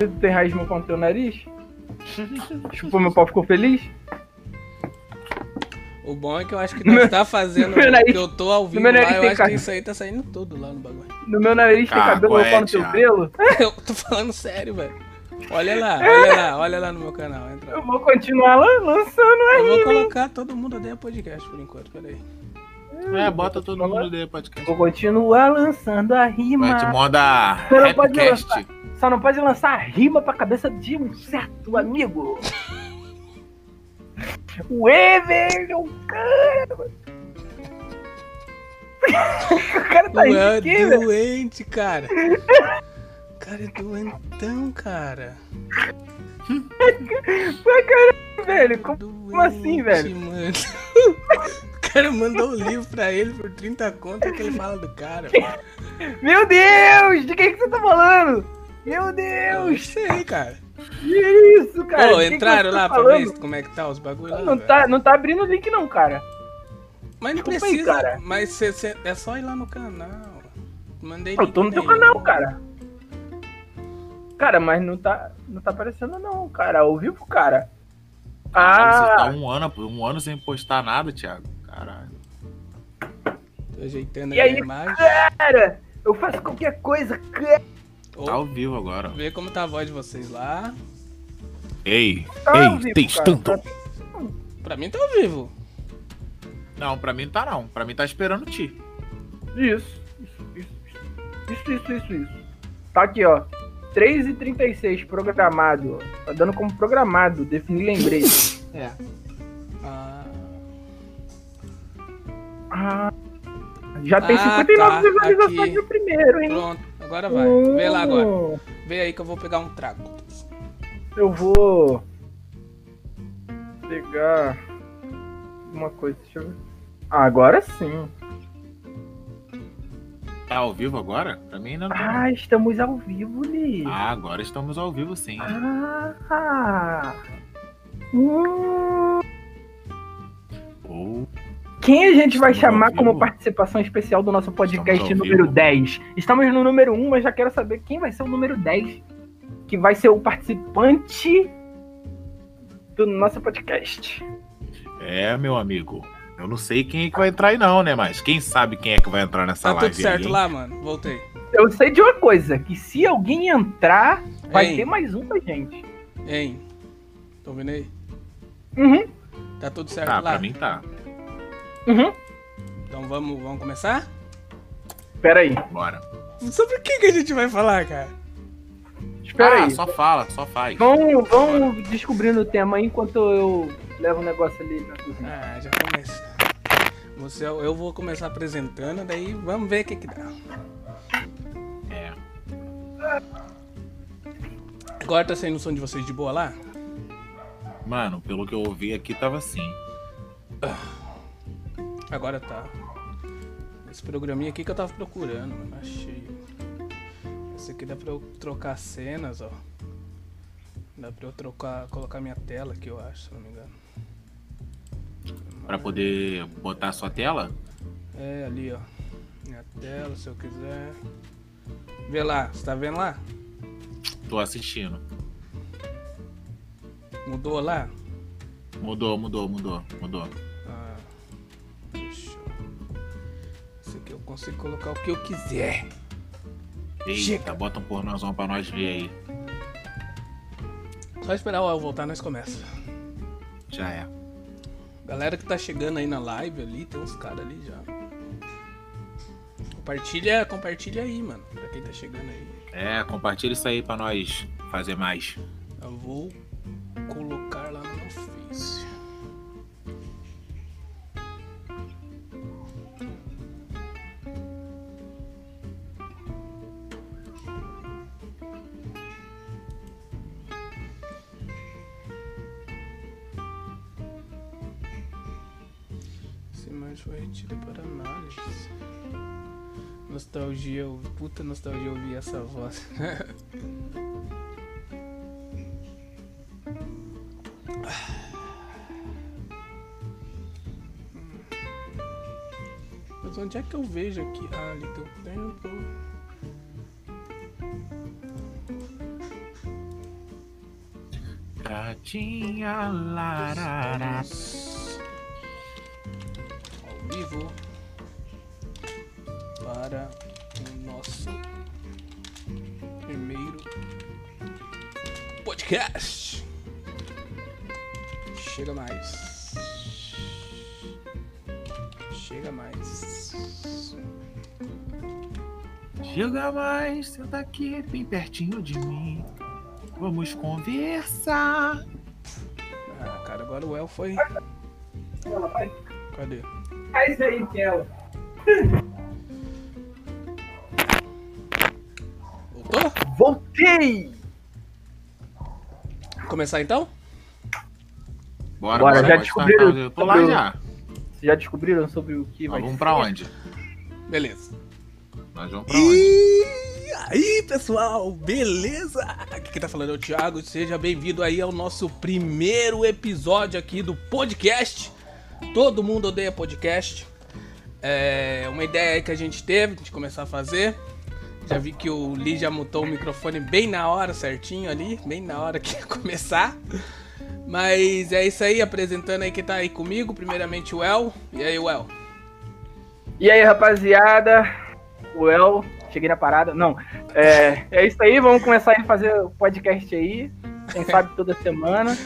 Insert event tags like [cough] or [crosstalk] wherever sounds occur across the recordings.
Tu tem raiz no com teu nariz? Chupou meu pau, ficou feliz? O bom é que eu acho que nós tá fazendo [laughs] meu nariz- que eu tô ao vivo meu lá, nariz eu tem acho cara- que isso aí tá saindo tudo lá no bagulho. No meu nariz tem Ah, cabelo, meu pau no teu Thiago? pelo? [laughs] Eu tô falando sério, velho. Olha lá, olha lá, olha lá no meu canal, entra. Eu vou continuar lan- lançando Eu vou aí. colocar todo mundo odeia podcast por enquanto, peraí. É, bota todo mundo de podcast. Vou continuar lançando a rima. Vai te manda Você não pode Rapcast. lançar. Só não pode lançar rima pra cabeça de um certo amigo. O Ever, o cara. o cara tá rindo é velho. doente, cara. O cara é doentão, cara. Vai, caralho, velho. Como Doente, assim, velho? Mano. O cara mandou o livro pra ele por 30 contas que ele fala do cara. Meu Deus! De quem que você tá falando? Meu Eu Deus! sei, cara. Que isso, cara? Ô, De quem que entraram você tá lá pra falando? ver como é que tá os bagulhos lá. Não velho? tá, não tá abrindo o link não, cara. Mas não Desculpa aí, precisa, cara. mas cê- cê- é só ir lá no canal. Mandei Eu tô no teu canal, cara. Cara, mas não tá, não tá aparecendo não, cara. Ao vivo, cara. Caralho, Você tá Ah, um ano, um ano sem postar nada, Thiago. Caralho. Tô ajeitando E aí aí, a imagem. cara, eu faço qualquer coisa, cara. Ô, Tá ao vivo agora. Vê como tá a voz de vocês lá. Ei, Tá ao ei, vivo, testando. cara. Pra mim tá ao vivo. Não, pra mim não tá não. Pra mim tá esperando ti. Isso, isso, isso, isso, isso, isso, isso. Tá aqui, ó. 3h36 programado. ó. Tá dando como programado, definir lembrete. [laughs] É. Ah, Ah, já tem Ah, 59 tá, visualizações aqui. no primeiro, hein? pronto. Agora vai. Vê lá agora. Hum, Vê aí que eu vou pegar um trago. Eu vou pegar uma coisa, deixa eu ver. Ah, agora sim. Tá ao vivo agora? Pra mim ainda não. tá. Ah, estamos ao vivo, Li. Ah, agora estamos ao vivo sim. Ah. Hum. Ou Quem a gente vai Estamos chamar como participação especial do nosso podcast número vivo? 10? Estamos no número 1, mas já quero saber quem vai ser o número 10. Que vai ser o participante do nosso podcast. É, meu amigo. Eu não sei quem é que vai entrar aí não, né? Mas quem sabe quem é que vai entrar nessa Tá live tudo certo aí, lá, mano. Voltei. Eu sei de uma coisa, que se alguém entrar, vai Hein? ter mais um pra gente. Hein? Tô ouvindo aí? Uhum, Tá tudo certo Tá, lá? pra mim tá. Uhum. Então vamos, vamos começar? Espera aí, Bora. Sobre o que, que a gente vai falar, cara? espera ah, aí. só fala, só faz. Vão, vão descobrindo o tema aí enquanto eu levo o negócio ali na cozinha. Ah, já começa. Você, eu vou começar apresentando, daí vamos ver o que que dá. É. Agora tá saindo o som de vocês de boa lá? Mano, pelo que eu ouvi aqui tava assim. Agora tá. Esse programinha aqui que eu tava procurando, mano. Achei. Esse aqui dá pra eu trocar cenas, ó. Dá pra eu trocar, colocar minha tela aqui, eu acho, se não me engano. Pra poder botar a sua tela? É, ali, ó. Minha tela, se eu quiser. Vê lá, você tá vendo lá? Tô assistindo. Mudou lá? Mudou, mudou, mudou, mudou. Consigo colocar o que eu quiser. Eita, Chega. bota um pornozão pra nós ver aí. Só esperar o El voltar, nós começa. Já é. Galera que tá chegando aí na live ali, tem uns caras ali já. Compartilha, compartilha aí, mano. Pra quem tá chegando aí. É, compartilha isso aí pra nós fazer mais. Eu vou essa voz. Mas onde é que eu vejo aqui? Ah, ali teu tempo. gatinha larará. Ao vivo podcast. Chega mais. Chega mais. Chega mais, senta aqui bem pertinho de mim. Vamos conversar. Ah, cara, agora o El foi. Cadê? Faz aí, Kel. Voltou? Voltei! Começar então? Bora, Bora, já pode descobriram. Eu tô lá sobre o- já. Vocês já descobriram sobre o que vai Nós vamos ser? pra onde? Beleza. Nós vamos pra onde? E aí, pessoal, beleza? Aqui quem tá falando é o Thiago, seja bem-vindo aí ao nosso primeiro episódio aqui do podcast. Todo mundo odeia podcast. É uma ideia aí que a gente teve de começar a fazer. Já vi que o Lee já mutou o microfone bem na hora, certinho ali, bem na hora que ia começar. Mas é isso aí, apresentando aí quem tá aí comigo. Primeiramente o El. E aí, o El? E aí, rapaziada? O El, cheguei na parada. Não, é, é isso aí, vamos começar a fazer o podcast aí. Quem sabe [laughs] toda semana.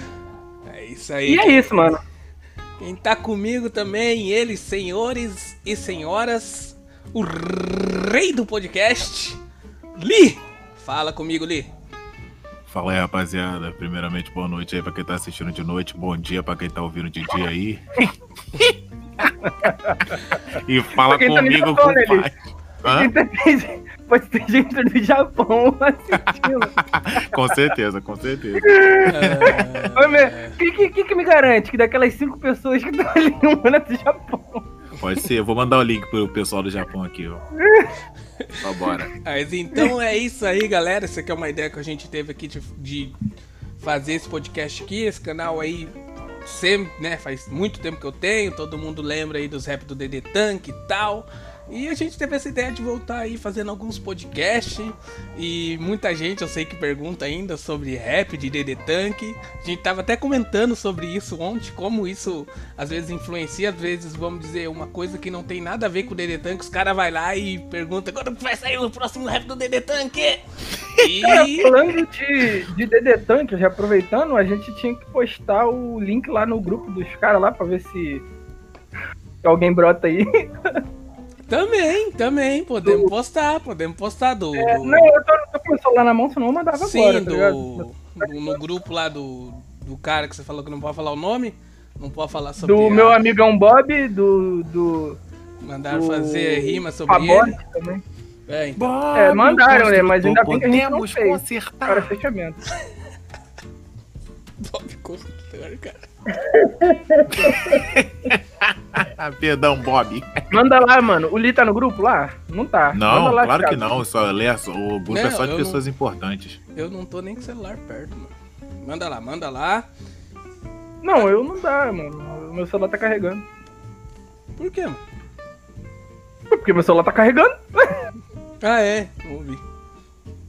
É isso aí. E é isso, mano. Quem tá comigo também, eles, senhores e senhoras, o rei do podcast, Li. Fala comigo, Li. Fala aí, rapaziada. Primeiramente, boa noite aí pra quem tá assistindo de noite. Bom dia pra quem tá ouvindo de dia aí. [laughs] e fala tá comigo né. Hã? Tem- Pode ter gente do Japão [laughs] assistindo. Com certeza, com certeza. Meu, que, que, que que me garante que daquelas cinco pessoas que estão ali, uma é do Japão? Pode ser. Eu vou mandar o link pro pessoal do Japão aqui, ó. Só bora. Mas então é isso aí, galera. Essa aqui é uma ideia que a gente teve aqui de, de fazer esse podcast aqui. Esse canal aí sempre, né? Faz muito tempo que eu tenho. Todo mundo lembra aí dos rap do DD Tank e tal. E a gente teve essa ideia de voltar aí fazendo alguns podcasts. E muita gente eu sei que pergunta ainda sobre rap de DD Tank. A gente tava até comentando sobre isso ontem, como isso às vezes influencia, às vezes, vamos dizer, uma coisa que não tem nada a ver com o DD Tank. Os caras vai lá e pergunta quando vai sair o próximo rap do DD Tank? [laughs] Cara, E. falando de, de DD Tank, já aproveitando, a gente tinha que postar o link lá no grupo dos caras lá pra ver se alguém brota aí. [laughs] Também, também, podemos postar, podemos postar do. É, do- não, eu tô, tô com o celular na mão, senão eu mandava sim, agora, tá do, do- no grupo lá do, do cara que você falou que não pode falar o nome. Não pode falar sobre Do a- meu amigão Bob, do. do. Mandaram do fazer rima sobre Fabote ele. também. É, então. Bob, É, mandaram, né? Mas ainda bem que a gente não fez. consertar. Para fechamento. [laughs] Bob Construtor, cara. [laughs] Ah, perdão, Bob. Manda lá, mano. O Li tá no grupo lá? Não tá. Não, Manda lá, claro que não. Só, lê, o grupo é Não, só de pessoas importantes. Eu não tô nem com o celular perto, mano. Manda lá, manda lá. Não, eu não dá, mano. Meu celular tá carregando. Por quê, mano? Porque meu celular tá carregando. [laughs] Ah, é, ouvi.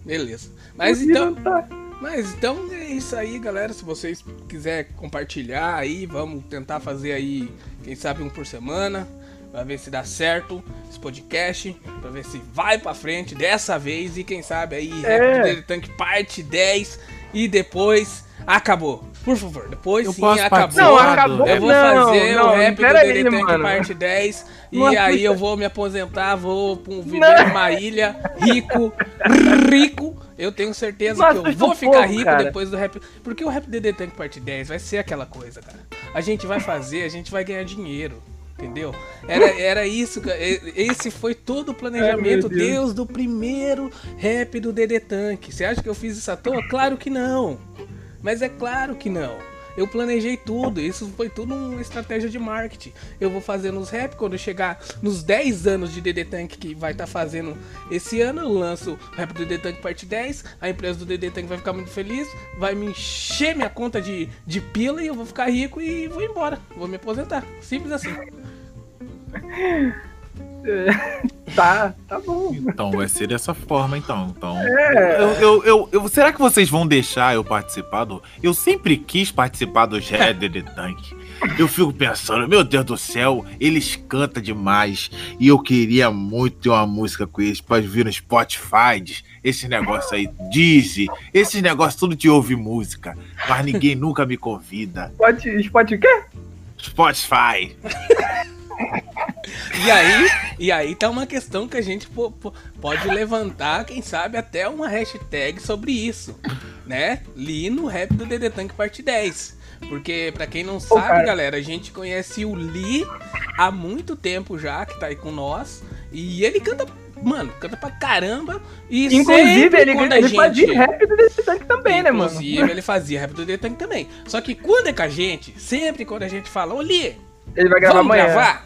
Beleza. Mas O Li então. não tá. Mas então é isso aí, galera. Se vocês quiserem compartilhar aí, vamos tentar fazer aí, quem sabe um por semana. Pra ver se dá certo esse podcast. Pra ver se vai pra frente dessa vez. E quem sabe aí, É. Rap do Daily Tank parte 10. E depois acabou. Por favor, depois Eu sim, acabou. Não, acabou. Eu vou não, fazer não, o rap do aí, Tank mano. parte 10 e Não aí eu vou me aposentar, vou viver numa ilha rico, rico. Eu tenho certeza Não que eu vou ficar povo, rico cara. depois do rap. Porque o rap DD Tank parte 10 vai ser aquela coisa, cara. A gente vai fazer, a gente vai ganhar dinheiro. Entendeu? Era, era isso, Esse foi todo o planejamento Ai, Deus. Deus do primeiro rap do DD Tank. Você acha que eu fiz isso à toa? Claro que não. Mas é claro que não. Eu planejei tudo, isso foi tudo uma estratégia de marketing. Eu vou fazendo os rap quando chegar nos 10 anos de DD Tank que vai estar fazendo esse ano, eu lanço o rap do DD Tank parte 10, a empresa do DD Tank vai ficar muito feliz, vai me encher minha conta de, de pila e eu vou ficar rico e vou embora. Vou me aposentar. Simples assim. [laughs] Tá, tá bom. Então vai ser dessa forma, então. Então. É. Eu, eu, eu, eu- será que vocês vão deixar eu participar do. Eu sempre quis participar do Shredder [laughs] the Tank. Eu fico pensando, meu Deus do céu, eles cantam demais. E eu queria muito ter uma música com eles pra vir no Spotify. Esse negócio aí, Dizzy, esses negócios tudo de ouvir música. Mas ninguém nunca me convida. Spot, spot o quê? Spotify. [laughs] E aí, e aí tá uma questão que a gente po- po- pode levantar, quem sabe até uma hashtag sobre isso, né? Li no rap do DD Tank parte 10. Porque pra quem não sabe, cara. galera, a gente conhece o Lee há muito tempo já, que tá aí com nós, e ele canta, mano, canta pra caramba e Inclusive, ele, quando ele gente... fazia rap do Desse Tank também, né, mano? Inclusive, ele fazia rap do DD Tank também. Só que quando é com a gente, sempre quando a gente fala, ô Lee, Ele vai gravar Vamos amanhã. gravar?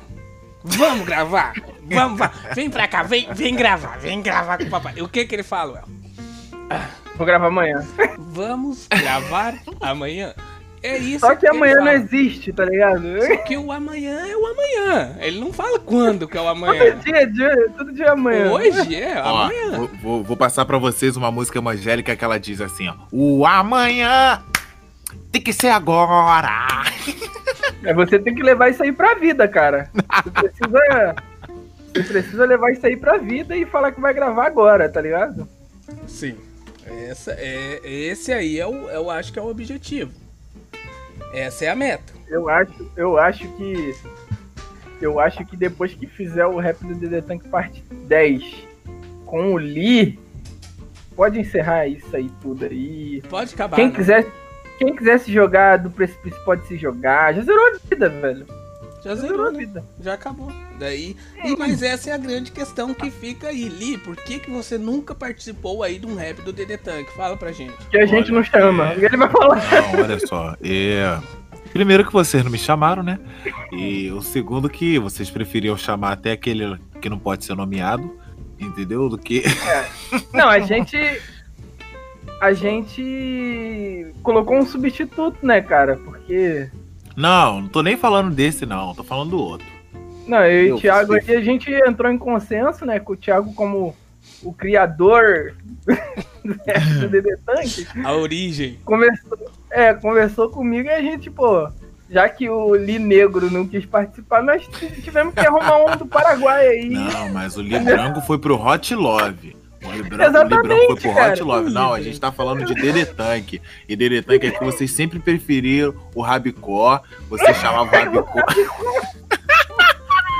Vamos gravar? Vamos, va- vem pra cá, vem, vem gravar, vem gravar com o papai. O que que ele fala, Well? Vou gravar amanhã. Vamos gravar amanhã? É isso Só que ele amanhã não existe, tá ligado? Só que o amanhã é o amanhã. Ele não fala quando que é o Todo amanhã. dia, dia, todo dia é amanhã. Hoje é Ó, amanhã. vou, vou- vou passar pra vocês uma música evangélica que ela diz assim, ó. O amanhã tem que ser agora. É, você tem que levar isso aí pra vida, cara. Você precisa, você precisa levar isso aí pra vida e falar que vai gravar agora, tá ligado? Sim. Essa é, esse aí é o, eu acho que é o objetivo. Essa é a meta. Eu acho, eu acho que. Eu acho que depois que fizer o rap do DD Tank parte 10 com o Lee, pode encerrar isso aí tudo aí. Pode acabar. Quem né? quiser, quem quiser se jogar do precipício pode se jogar. Já zerou a vida, velho. Já Já zerou zerou, a né? vida. Já acabou. Daí, e, mas essa é a grande questão que fica aí. Li, por que, que você nunca participou aí de um rap do DD Tank? Fala pra gente. Que a gente Olha, não chama. Ele vai falar. Não, olha só. É... Primeiro que vocês não me chamaram, né? E o segundo que vocês preferiam chamar até aquele que não pode ser nomeado, entendeu? Do que. Não, a gente. A gente colocou um substituto, né, cara? Porque. Não, não tô nem falando desse, não. Tô falando do outro. Não, eu e o Thiago aqui, a gente entrou em consenso, né? Com o Thiago como o criador [laughs] do DD Tank. A origem. Conversou, é, conversou comigo e a gente, pô. Já que o Li Negro não quis participar, nós tivemos que arrumar um do Paraguai aí. Não, mas o Libranco foi pro Hot Love. O o Libranco foi pro cara. Hot Love. Não, a gente tá falando de DD Tank. E DD Tank é que vocês sempre preferiram o Rabicó. Você chamava o Rabicó.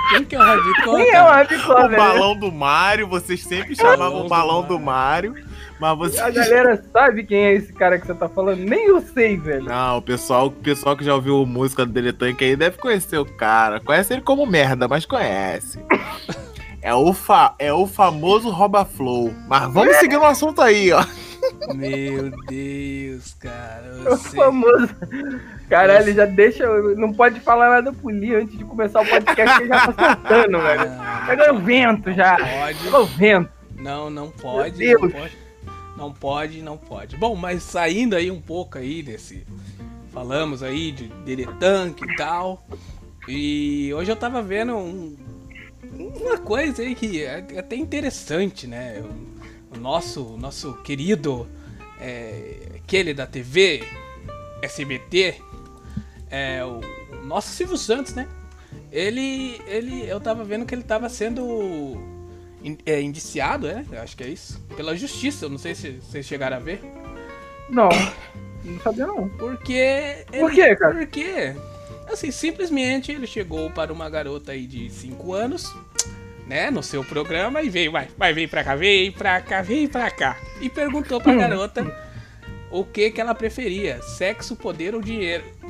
Quem que é o Radicó? Quem é o? Rabicó, o velho? balão do Mário. Vocês sempre chamavam o balão do Mário. Mas você. A galera sabe quem é esse cara que você tá falando? Nem eu sei, velho. Não, o pessoal, o pessoal que já ouviu música do DD Tank aí deve conhecer o cara. Conhece ele como merda, mas conhece. É o, fa é o famoso Roba Flow. Mas vamos seguir no assunto aí, ó. Meu Deus, cara. [laughs] O Você... famoso. Caralho, já deixa. Não pode falar nada pro Li antes de começar o podcast, que ele já tá soltando, velho. Ah, Pega o vento já. pode. Pega o vento. Não, não pode. Meu Não Deus. pode. Não pode, não pode. Bom, mas saindo aí um pouco aí desse. Falamos aí de Tank e tal. E hoje eu tava vendo um- uma coisa aí que é até interessante, né? O, nosso, nosso querido, é, aquele da TV, SBT, é, o, o nosso Silvio Santos, né? Ele, ele, eu tava vendo que ele tava sendo in- é, indiciado, é? Eu acho que é isso. Pela justiça, eu não sei se vocês chegaram a ver. Não, não sabia não. Porque. Por ele- quê, cara? Porque, assim, simplesmente ele chegou para uma garota aí de 5 anos, né, no seu programa e veio, vai, vai, vem pra cá, vem pra cá, vem pra cá. E perguntou Hum. pra garota o que que ela preferia, sexo, poder ou dinheiro. [laughs]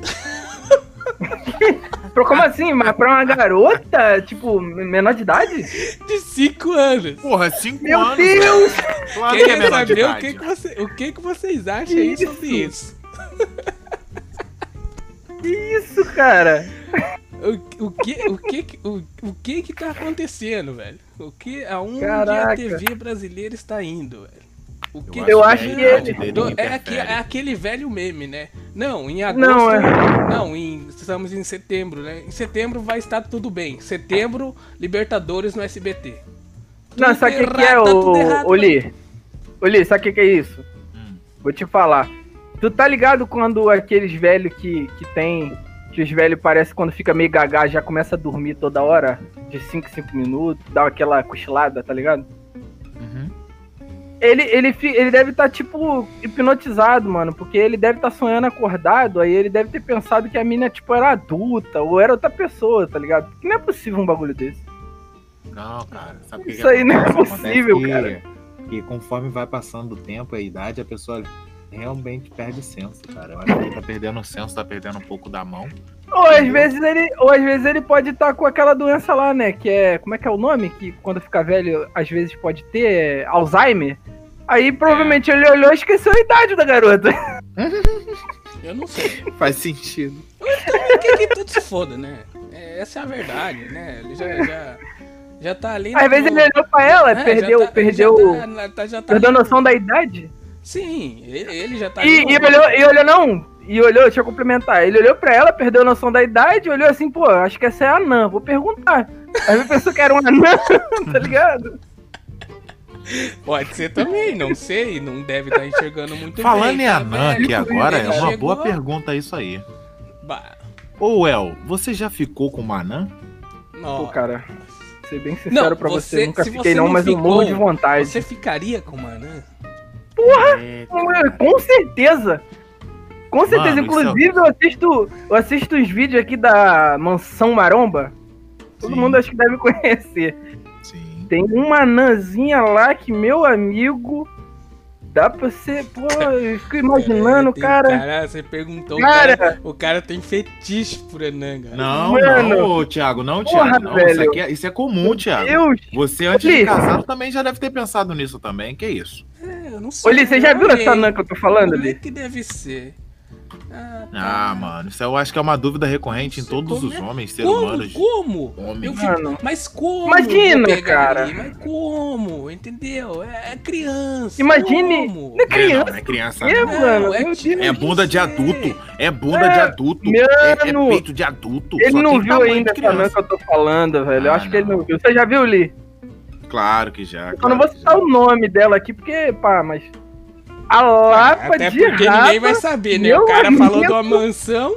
Como assim? Mas pra uma garota, tipo, menor de idade? De 5 anos. Porra, cinco Meu anos. Deus! velho. Claro que é menor de saber o que, que, você, o que, que vocês acham aí Isso. sobre isso. Que isso, cara? [laughs] O, o, que, o, que, que- o, o que que tá acontecendo, velho? O que, aonde Caraca. a TV brasileira está indo, velho? O que Eu acho que não, ele- do- é, interfere. aque- é aquele velho meme, né? Não, em agosto. Não, é. Não, em, estamos em setembro, né? Em setembro vai estar tudo bem. Setembro, Libertadores no SBT. Não, Tudo sabe o que, que é, tá tudo ô, errado, ô Li? Ô Li, sabe o que, que é isso? Hum. Vou te falar. Tu tá ligado quando aqueles velhos que, que tem. Que os velhos parecem quando fica meio gagá, já começa a dormir toda hora? De 5 em 5 minutos, dá aquela cochilada, tá ligado? Uhum. Ele, ele, ele deve estar, tipo, hipnotizado, mano. Porque ele deve estar sonhando acordado, aí ele deve ter pensado que a mina, tipo, era adulta, ou era outra pessoa, tá ligado? Porque não é possível um bagulho desse. Não, cara. Sabe que Isso que aí não é possível, Acontece cara. que- Que conforme vai passando o tempo, a idade, a pessoa realmente perde o senso, cara. Eu acho que ele tá perdendo o senso, tá perdendo um pouco da mão. Ou às vezes ele, ou às vezes ele pode estar com aquela doença lá, né? Que é. Como é que é o nome? Que quando fica velho, às vezes pode ter é, Alzheimer. Aí provavelmente ele olhou e esqueceu a idade da garota. [laughs] Eu não sei. Faz sentido. Então, que, que tudo se foda, né? É, essa é a verdade, né? Ele já, já, já tá ali. Às no- vezes ele olhou pra ela, É, perdeu, já tá- perdeu, Já tá, tá- já tá perdeu a noção da idade. Sim, ele, ele já tá E, e olhou, e olhou, não. E olhou, deixa eu complementar. Ele olhou pra ela, perdeu a noção da idade, olhou assim, pô, acho que essa é a anã, vou perguntar. Aí ele pensou que era uma anã, [laughs] tá ligado? Pode ser também, não sei. Não deve estar enxergando muito Falando bem. em tá Anã aqui agora, é uma chegou- boa pergunta isso aí. Bah, Ô, El, você já ficou com uma anã? Pô, nossa. cara, ser bem sincero Não, pra você, você- nunca fiquei você não, não mas eu morro de vontade. Você ficaria com uma anã? É, Mano, Com certeza. Com certeza. Mano, é- Inclusive, eu assisto, eu assisto os vídeos aqui da Mansão Maromba. Todo Sim. mundo acho que deve [laughs] conhecer. Sim. Tem uma anãzinha lá que, meu amigo, dá pra você. Pô, eu fico [laughs] imaginando, É, cara. Cara, você perguntou. Cara. O, cara, o cara tem fetiche por cara. Não, Mano. não, Thiago, não, Porra, Thiago. Não, isso, velho. aqui é, isso é comum, Thiago. Deus! Você, antes de casado, também já deve ter pensado nisso também. Que isso? É, eu não sei. Li, você já viu essa anã que eu tô falando, Como é Li? que deve ser? Ah, Ah, mano, isso eu acho que é uma dúvida recorrente em todos os come- homens, seres Como? humanos. Como? Homem. Fico- Mano. Mas como? Imagina, cara. ali? Mas como? Entendeu? É, é criança. Imagine- Como? Não é criança. Não, não é criança. É, não. Não, mano, é. É bunda de É. adulto. É bunda É, de adulto. É, é mano. peito de adulto. Ele só não viu ainda essa que eu tô falando, velho. Eu Ah, acho que ele não. não viu. Você já viu, Li? Claro que já. Eu claro não vou citar já. o nome dela aqui, porque, pá, mas. A lapa Até de porque rapa, ninguém vai saber, né? O cara falou amigo. de uma mansão,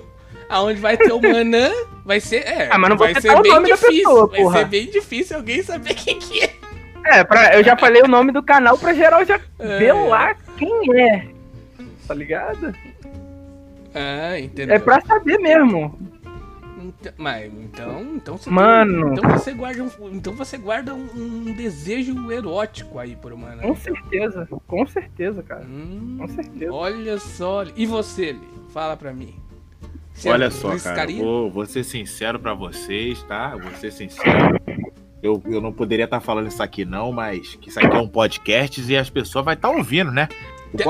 aonde vai ter uma anã, vai ser. É, Ah, mas não vou vai ser o bem difícil. pessoa, vai porra. ser bem difícil alguém saber quem que é. É, pra, eu já falei o nome do canal pra geral já É. ver lá quem é. Tá ligado? Ah, entendeu? É pra saber mesmo. Então- mas então, então você Mano. tem- então você guarda um, então você guarda um, um desejo erótico aí por uma. Com certeza. Com certeza, cara. Hum, Com certeza. olha só. E você, Li? Fala pra mim. Você Olha só, cara, arriscaria? vou, vou ser sincero pra vocês, tá? Vou ser sincero. Eu, eu não poderia estar falando isso aqui, não, mas que isso aqui é um podcast e as pessoas vão estar ouvindo, né?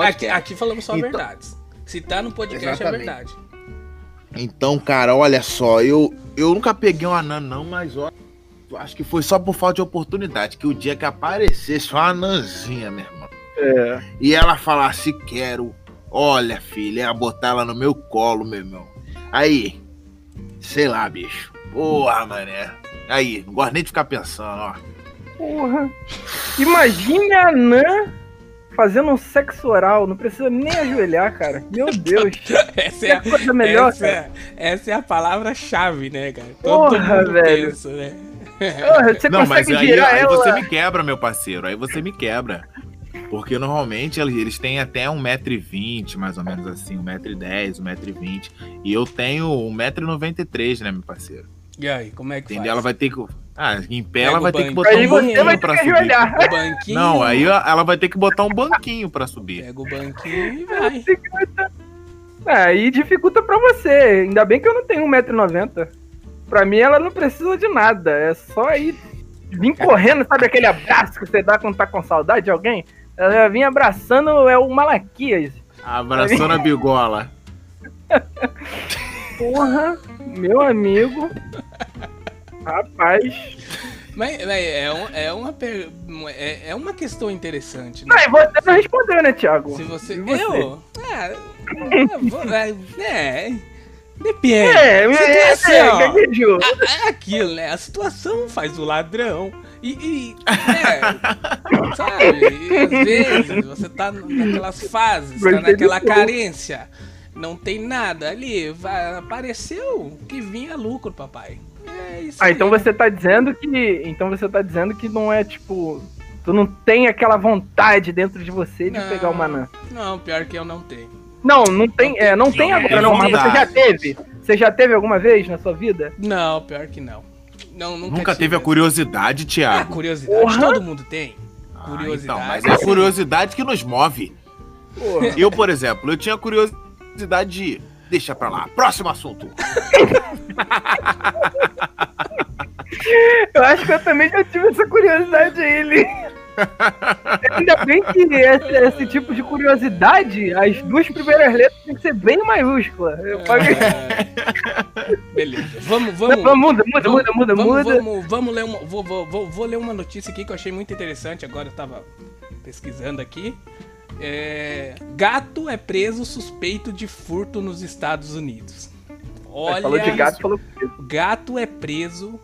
Aqui, aqui falamos só Então- verdades. Se tá no podcast é Exatamente. verdade. Então, cara, olha só, eu, eu nunca peguei uma anã, não, mas ó, eu acho que foi só por falta de oportunidade. Que o dia que aparecesse uma anãzinha, meu irmão, É. e ela falasse quero, olha, filha, ia botar ela no meu colo, meu irmão. Aí, sei lá, bicho. Porra, mané. Aí, não gosto nem de ficar pensando, ó. Porra. Imagine a Anã fazendo um sexo oral. Não precisa nem ajoelhar, cara. Meu Deus. [laughs] Essa é, Que coisa melhor, essa, cara. é, essa é a palavra-chave, né, cara? Porra, mundo velho. pensa, né? Porra, você Não, mas consegue aí, girar aí ela. você me quebra, meu parceiro. Aí você me quebra. Porque normalmente eles eles têm até 1,20m, mais ou menos assim, 1,10m, 1,20m. E eu tenho 1,93m, né, meu parceiro? E aí, como é que Entendeu? faz? Ela vai ter que. Ah, em pé Pega ela vai ter que botar Aí um banquinho vai ter pra que subir. ajoelhar. Banquinho. Não, aí ela vai ter que botar um banquinho pra subir. Pega o banquinho e vai. [laughs] É, aí dificulta pra você. Ainda bem que eu não tenho 1,90m. Pra mim, ela não precisa de nada. É só ir vir correndo, sabe aquele abraço que você dá quando tá com saudade de alguém? Ela já vinha abraçando é o Malaquias. Abraçou na bigola. [laughs] Porra, meu amigo. Rapaz. Mas, mas é, um- é uma, per- é, é uma questão interessante, né? E você não respondeu, né, Thiago? Se você. E você? Eu? Ah, eu vou- é, é. Depende. É, é, Situação. é, gaguejou. É aquilo, né? A situação faz o ladrão. E, e né? sabe? E às vezes você tá naquelas fases, tá naquela carência. Não tem nada ali. Vai, apareceu que vinha lucro, papai. É isso Ah, então aí. você tá dizendo que. Então você tá dizendo que não é tipo. Tu não tem aquela vontade dentro de você de Não. pegar o Manã. Não, pior que eu não tenho. Não, não tem. É, não tem Não, agora, é não, mas você já teve. Você já teve alguma vez na sua vida? Não, pior que não. Não, nunca, Nunca teve a curiosidade, Ah, Thiago. curiosidade. Porra. Todo mundo tem. Ah, curiosidade. então, mas é a curiosidade que nos move. Porra. Eu, por exemplo, eu tinha curiosidade de. Deixa pra lá. Próximo assunto. Eu acho que eu também já tive essa curiosidade aí, ele. Ainda bem que esse, esse tipo de curiosidade, as duas primeiras letras tem que ser bem maiúscula. Paguei. É, Beleza. Vamos, vamos. não, muda, muda, Vamos- muda, muda, vamos, muda. Vamos, vamos ler uma. Vou, vou, vou, vou ler uma notícia aqui que eu achei muito interessante. Agora eu tava pesquisando aqui. É, gato é preso suspeito de furto nos Estados Unidos. Olha, falou de gato, falou. gato é preso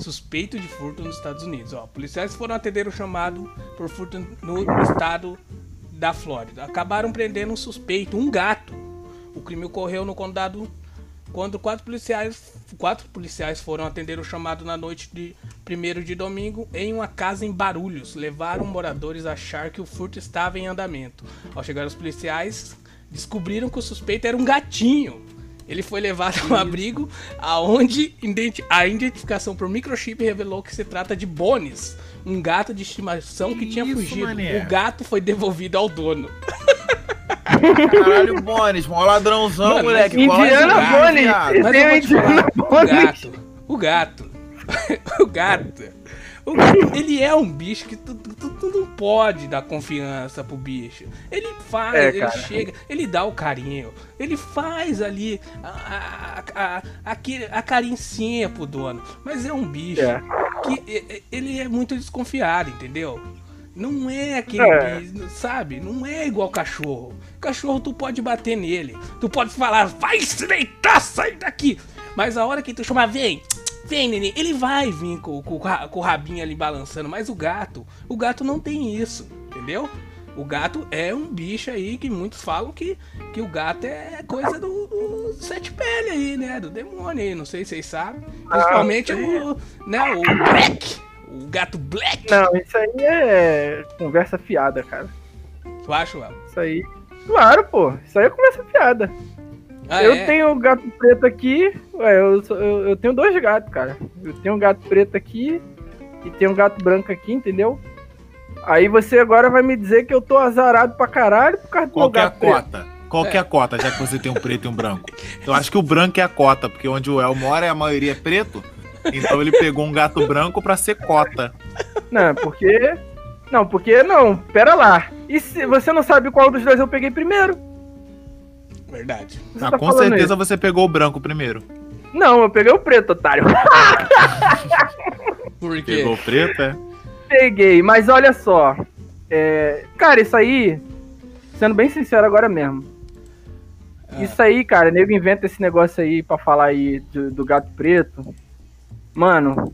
suspeito de furto nos Estados Unidos. Ó, policiais foram atender o chamado por furto no estado da Flórida. Acabaram prendendo um suspeito, um gato. O crime ocorreu no condado quando quatro policiais, quatro policiais foram atender o chamado na noite de 1 de domingo em uma casa em Barulhos. Levaram moradores a achar que o furto estava em andamento. Ao chegar os policiais, descobriram que o suspeito era um gatinho. Ele foi levado a um abrigo aonde a identificação por microchip revelou que se trata de Bones, um gato de estimação que tinha Isso, fugido. mané. O gato foi devolvido ao dono. [laughs] Caralho, Bones, mó ladrãozão, Mano, moleque. Indiana Bones. Tem o Indiana o Bones. gato, o gato, [laughs] o gato, o gato, ele é um bicho que tu, tu- tu não pode dar confiança pro bicho. Ele faz, É, ele cara. chega, ele dá o carinho, ele faz ali a, a, a, aquele- a carincinha pro dono. Mas é um bicho É. que ele é muito desconfiado, entendeu? Não é aquele É. sabe? Não é igual cachorro. Cachorro tu pode bater nele. Tu pode falar, vai se deitar, sai daqui. Mas a hora que tu chamar, vem, vem, neném, ele vai vir com, com, com o rabinho ali balançando. Mas o gato, o gato não tem isso, entendeu? O gato é um bicho aí que muitos falam que, que o gato é coisa do, do sete pele aí, né? Do demônio aí. Não sei se vocês sabem. Principalmente o, né, o Black. O gato Black. Não, isso aí é conversa fiada, cara. Tu acha, Léo? Isso aí. Claro, pô. Isso aí é conversa fiada. Ah, eu é? tenho um gato preto aqui. Ué, eu, eu, eu tenho dois gatos, cara. Eu tenho um gato preto aqui e tenho um gato branco aqui, entendeu? Aí você agora vai me dizer que eu tô azarado pra caralho por causa do Qual que é a gato preto. cota? Qual que é a cota, já que você tem um preto e um branco? Eu acho que o branco é a cota, porque onde o El mora a maioria é preto. Então ele pegou um gato branco pra ser cota. Não, porque. Não, porque não, pera lá. E se você não sabe qual dos dois eu peguei primeiro? Verdade. Você Ah, tá com certeza você pegou o branco primeiro. isso? Não, eu peguei o preto, otário. [laughs] Por quê? Pegou o preto, é? Peguei, mas olha só. É, cara, isso aí, sendo bem sincero agora mesmo. Ah. Isso aí, cara, nego inventa esse negócio aí pra falar aí do, do gato preto. Mano,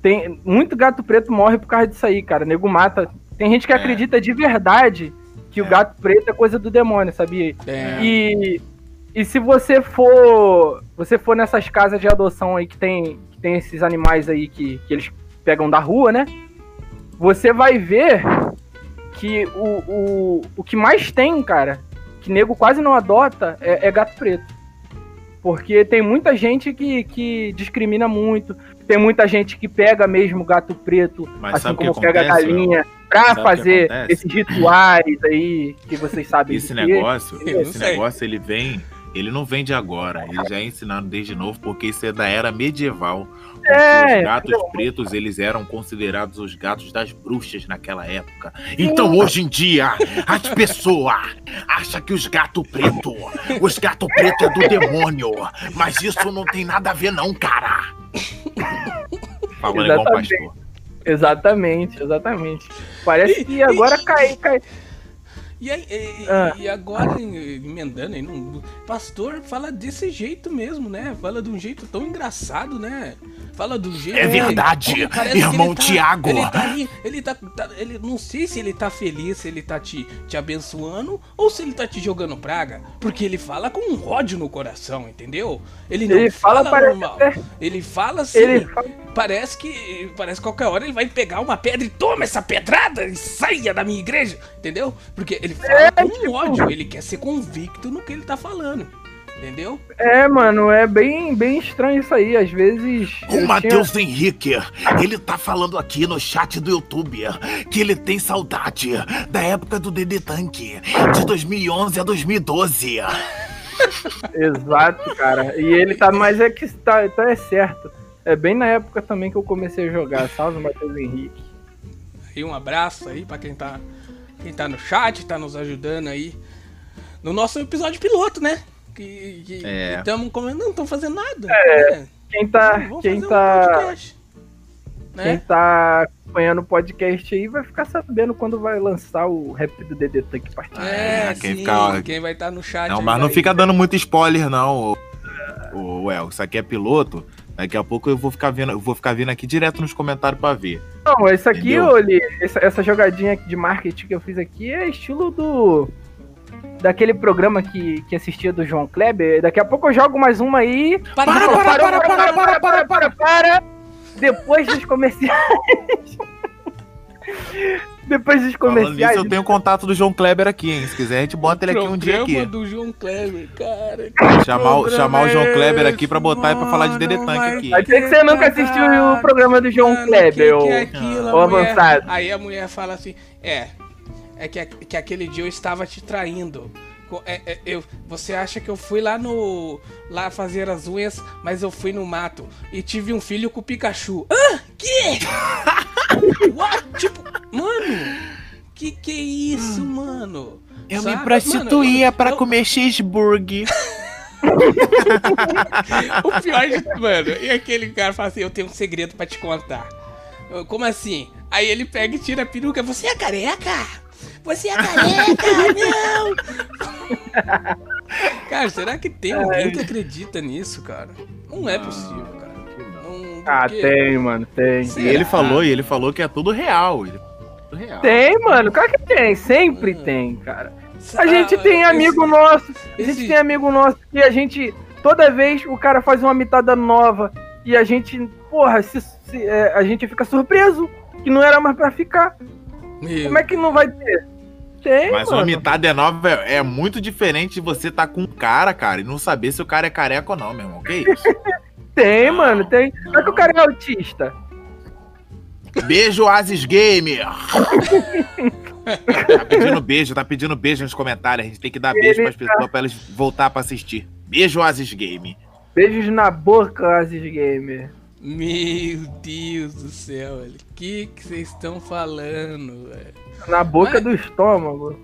tem muito gato preto morre por causa disso aí, cara. Nego mata. Tem gente que É. acredita de verdade que o É. gato preto é coisa do demônio, sabia? É. E, e se você for você for nessas casas de adoção aí que tem, que tem esses animais aí que, que eles pegam da rua, né? Você vai ver que o, o, o que mais tem, cara, que nego quase não adota, é, é gato preto. Porque tem muita gente que, que discrimina muito, tem muita gente que pega mesmo gato preto, Mas assim o como pega a galinha, pra Sabe o que fazer esses rituais aí que vocês sabem. Esse negócio, esse negócio ele vem, ele não vem de agora, ele já é ensinado desde novo, porque isso é da era medieval. É, os gatos entendeu? pretos, eles eram considerados os gatos das bruxas naquela época. Então, hoje em dia, as pessoas acham que os gatos pretos, os gatos pretos é do demônio. Mas isso não tem nada a ver não, cara. Falando igual um Exatamente. pastor. Exatamente, exatamente. Parece que agora cai, cai. E, aí, e, Ah. e agora, emendando aí, não, pastor fala desse jeito mesmo, né? Fala de um jeito tão engraçado, né? Fala do jeito. É verdade, que irmão ele tá- Tiago. Ele tá ali, ele tá, tá- Ele não sei se ele tá feliz, se ele tá te, te abençoando ou se ele tá te jogando praga. Porque ele fala com um ódio no coração, entendeu? Ele não Ele fala, parece normal. até- Ele fala assim. Ele fala- Parece que. Parece que qualquer hora ele vai pegar uma pedra e toma essa pedrada e saia da minha igreja. Entendeu? Porque ele fala É, com tipo- ódio, ele quer ser convicto no que ele tá falando. Entendeu? É, mano, é bem, bem estranho isso aí. Às vezes. O tinha- Matheus Henrique, ele tá falando aqui no chat do YouTube que ele tem saudade da época do DD Tank, de 2011 a 2012. [laughs] Exato, cara. E ele tá, mas é que tá, tá é certo. É bem na época também que eu comecei a jogar. Salve, Matheus Henrique. E um abraço aí pra quem tá, quem tá no chat, tá nos ajudando aí. No nosso episódio piloto, né? Que, que É. estamos comendo, não estão fazendo nada. É. Quem tá, quem fazer um tá, podcast, quem né? tá acompanhando o podcast aí vai ficar sabendo quando vai lançar o rap do DD Tank Part. É, É, quem sim, fica- quem vai estar no chat. Não, mas não vai- fica dando muito spoiler, não, o, o El. Isso aqui é piloto. Daqui a pouco eu vou ficar vendo, eu vou ficar vindo aqui direto nos comentários pra ver. Não, esse aqui? Oli, essa, essa jogadinha de marketing que eu fiz aqui é estilo do. Daquele programa que, que assistia do João Kleber. Daqui a pouco eu jogo mais uma aí. Para, Para, para, para, para, para, para, para, para, para. Depois dos comerciais. Depois dos Falando nisso, comerciais. eu tenho o contato do João Kleber aqui, hein? Se quiser, a gente bota ele aqui um dia aqui. do João Kleber, cara. Chamar, o- chamar o João Kleber aqui pra botar e pra falar de DD Tank aqui. Vai ter que você nunca assistiu o programa do João Mano, Kleber, que que é aquilo, mulher- avançado. Aí a mulher fala assim: É, é que, que aquele dia eu estava te traindo. É- é, eu, você acha que eu fui lá no. lá fazer as unhas, mas eu fui no mato e tive um filho com o Pikachu. Ah, que? [laughs] What? Tipo, mano, que que é isso, mano? Eu Sabe? me prostituía pra eu- comer cheeseburger. [laughs] O pior de mano, e aquele cara fala assim: Eu tenho um segredo pra te contar. Eu, Como assim? Aí ele pega e tira a peruca. Você é careca? Você é careca? não! [laughs] Cara, será que tem alguém que acredita nisso, cara? Não é possível, cara. Ah, porque- tem, mano, tem. E Será? ele falou, e ele falou que é tudo real. Ele... Tudo real. Tem, mano, claro que tem, sempre tem, cara. A gente Ah, tem esse- amigo nosso, a gente esse- tem amigo nosso que a gente, toda vez o cara faz uma mitada nova e a gente, porra, se, se- é, a gente fica surpreso que não era mais pra ficar. Meu, Como é que não vai ter? Tem, Mas mano. uma mitad é nova é, é muito diferente de você tá com um cara, cara, e não saber se o cara é careca ou não, meu irmão. Que isso? [laughs] Tem, Não, mano, tem. É que o cara é autista? Beijo, Asis Gamer! tá pedindo beijo, tá pedindo beijo nos comentários. A gente tem que dar beijo pras pessoas pra elas voltar pra assistir. Beijo, Asis Game. Beijos na boca, Asis Gamer. meu Deus do céu, velho. O que que vocês estão falando, velho? Na boca Mas- do estômago.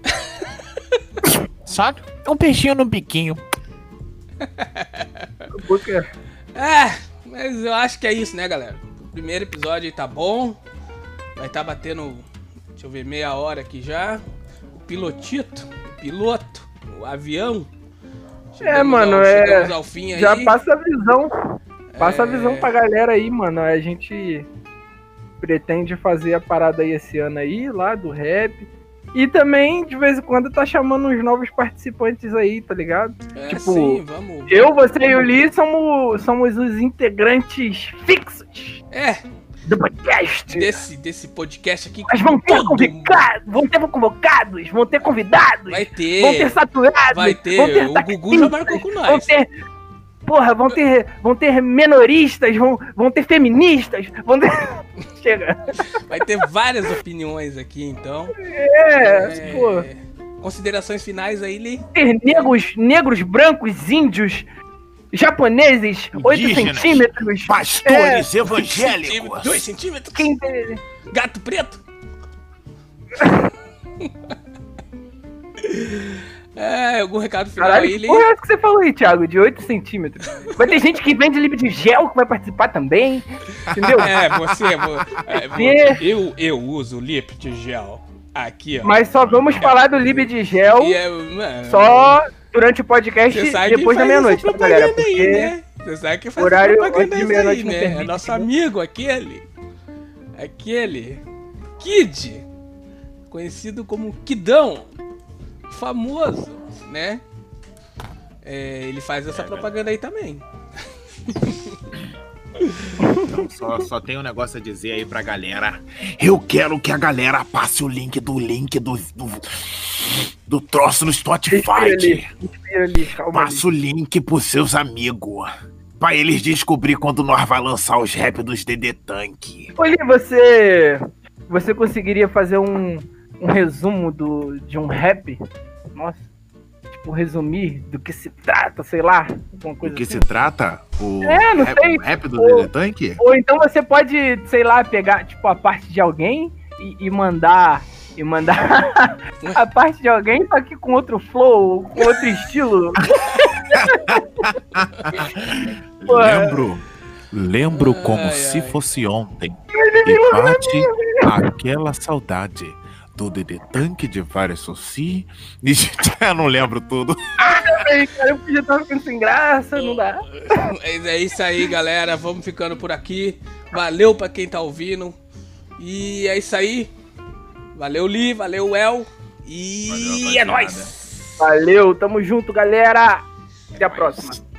Só um peixinho no biquinho. [laughs] Na boca- É, mas eu acho que é isso, né, galera? O primeiro episódio aí tá bom. Vai estar batendo, deixa eu ver, meia hora aqui já. O pilotito, o piloto, o avião. É, mano, ao, é- Chegamos ao fim aí. Já passa a visão. Passa a É. visão pra galera aí, mano. A gente pretende fazer a parada aí esse ano aí, lá do rap. E também, de vez em quando, tá chamando uns novos participantes aí, tá ligado? É, tipo, sim, vamos. Eu, você e o Lee somos, somos os integrantes fixos É, do podcast. desse, desse podcast aqui. Mas vão ter convidados, vão ter convocados, vão ter convidados, Vai vão ter ter. saturados, Vai ter. vão ter O Gugu já marcou com Vão nós. ter. Porra, vão ter, vão ter menoristas, vão, vão ter feministas, vão ter. [laughs] Chega. Vai ter várias opiniões aqui, então. É, pô. Considerações finais aí, Lee? Ter negros, negros, brancos, índios, japoneses, 8 Indígenas, centímetros. Pastores Dois evangélicos. centímetros? Quem, Gato preto? [laughs] É, algum recado final Caralho, aí, que Li? porra é que você falou aí, Thiago? De 8 centímetros. Vai ter gente que vende livro de gel que vai participar também. Entendeu? [laughs] É, você, vo- é, Você- eu, eu uso lip de gel aqui, ó. Mas só vamos falar do livro de gel é, só durante o podcast depois da meia-noite, tá, galera? propaganda aí, Porque né? Você sabe que faz horário essa propaganda antes de aí, meia-noite né? permite, É nosso né? amigo, aquele. Aquele. Kid. Conhecido como Kidão. Famoso, né? É, ele faz essa propaganda aí também. Então, só, só tem um negócio a dizer aí pra galera. Eu quero que a galera passe o link do link do, do, do troço no respira Spotify. ali, respira ali, calma ali. Passa o link pros seus amigos. Pra eles descobrir quando nós vai lançar os rap dos DD Tank. Oli, você. Você conseguiria fazer um, um resumo do, de um rap? Nossa. Tipo, resumir do que se trata, sei lá. Alguma Do coisa que assim. se trata? O É, não rap, sei. o rap do. DD Tank? Ou então você pode, sei lá, pegar, tipo, a parte de alguém e, e mandar. E mandar [laughs] a parte de alguém, só que com outro flow, com outro estilo. [laughs] Lembro. Lembro Ai, como ai. se fosse ontem. E bate aquela saudade do DD Tank de vários Soci. E eu [laughs] não lembro tudo. Cara, eu já tava ficando sem graça, não dá. Mas é isso aí, galera. Vamos ficando por aqui. Valeu pra quem tá ouvindo. E é isso aí. Valeu, Li. Valeu, El. E Valeu, é nóis. Valeu, tamo junto, galera. Até a próxima.